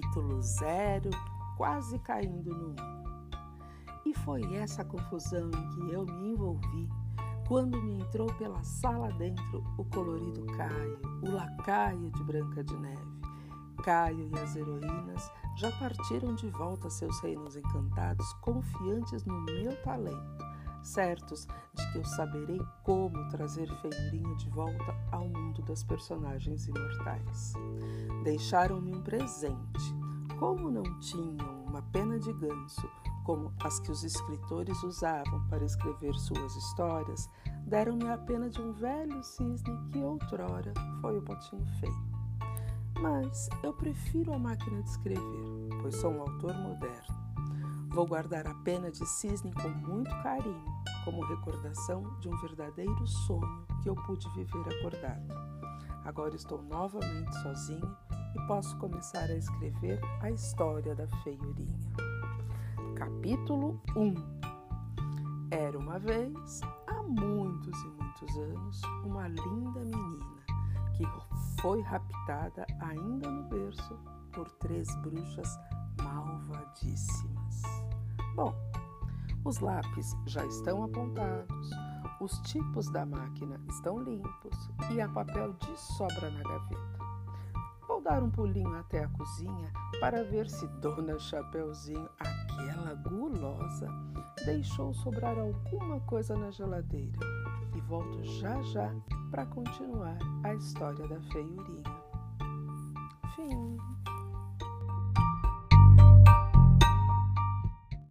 capítulo zero, quase caindo no um. E foi essa confusão em que eu me envolvi quando me entrou pela sala dentro o colorido Caio, o lacaio de Branca de Neve. Caio e as heroínas já partiram de volta a seus reinos encantados, confiantes no meu talento, certos de que eu saberei como trazer Feirinha de volta ao mundo das personagens imortais. Deixaram-me um presente. Como não tinham uma pena de ganso, como as que os escritores usavam para escrever suas histórias, deram-me a pena de um velho cisne que outrora foi o potinho feio. Mas eu prefiro a máquina de escrever, pois sou um autor moderno. Vou guardar a pena de cisne com muito carinho, como recordação de um verdadeiro sonho que eu pude viver acordado. Agora estou novamente sozinho e posso começar a escrever a história da feiurinha. Capítulo 1 Era uma vez, há muitos e muitos anos, uma linda menina que foi raptada ainda no berço por três bruxas malvadíssimas. Bom, os lápis já estão apontados, os tipos da máquina estão limpos e há papel de sobra na gaveta. Vou dar um pulinho até a cozinha para ver se Dona Chapeuzinho, aquela gulosa, deixou sobrar alguma coisa na geladeira. E volto já já para continuar a história da feiurinha. Fim.